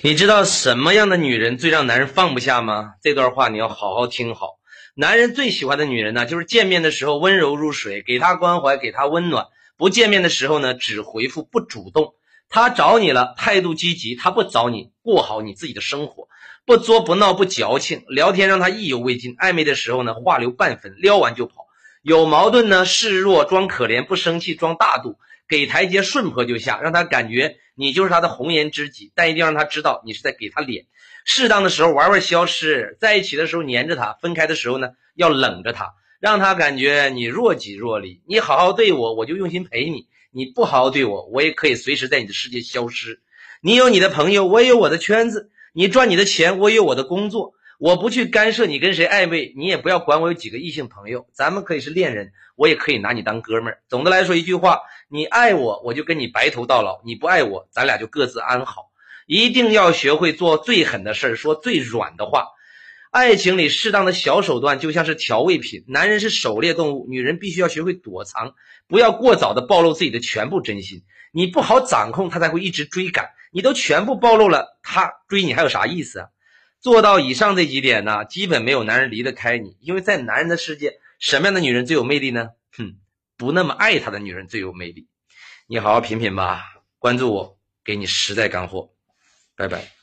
你知道什么样的女人最让男人放不下吗？这段话你要好好听好。男人最喜欢的女人呢，就是见面的时候温柔如水，给他关怀，给他温暖；不见面的时候呢，只回复不主动。他找你了，态度积极；他不找你，过好你自己的生活，不作不闹不矫情。聊天让他意犹未尽，暧昧的时候呢，话留半分，撩完就跑。有矛盾呢，示弱装可怜，不生气装大度。给台阶顺坡就下，让他感觉你就是他的红颜知己，但一定让他知道你是在给他脸。适当的时候玩玩消失，在一起的时候黏着他，分开的时候呢要冷着他，让他感觉你若即若离。你好好对我，我就用心陪你；你不好好对我，我也可以随时在你的世界消失。你有你的朋友，我也有我的圈子；你赚你的钱，我也有我的工作。我不去干涉你跟谁暧昧，你也不要管我有几个异性朋友，咱们可以是恋人，我也可以拿你当哥们儿。总的来说一句话，你爱我，我就跟你白头到老；你不爱我，咱俩就各自安好。一定要学会做最狠的事儿，说最软的话。爱情里适当的小手段就像是调味品。男人是狩猎动物，女人必须要学会躲藏，不要过早的暴露自己的全部真心。你不好掌控，他才会一直追赶。你都全部暴露了，他追你还有啥意思啊？做到以上这几点呢，基本没有男人离得开你。因为在男人的世界，什么样的女人最有魅力呢？哼，不那么爱他的女人最有魅力。你好好品品吧，关注我，给你实在干货。拜拜。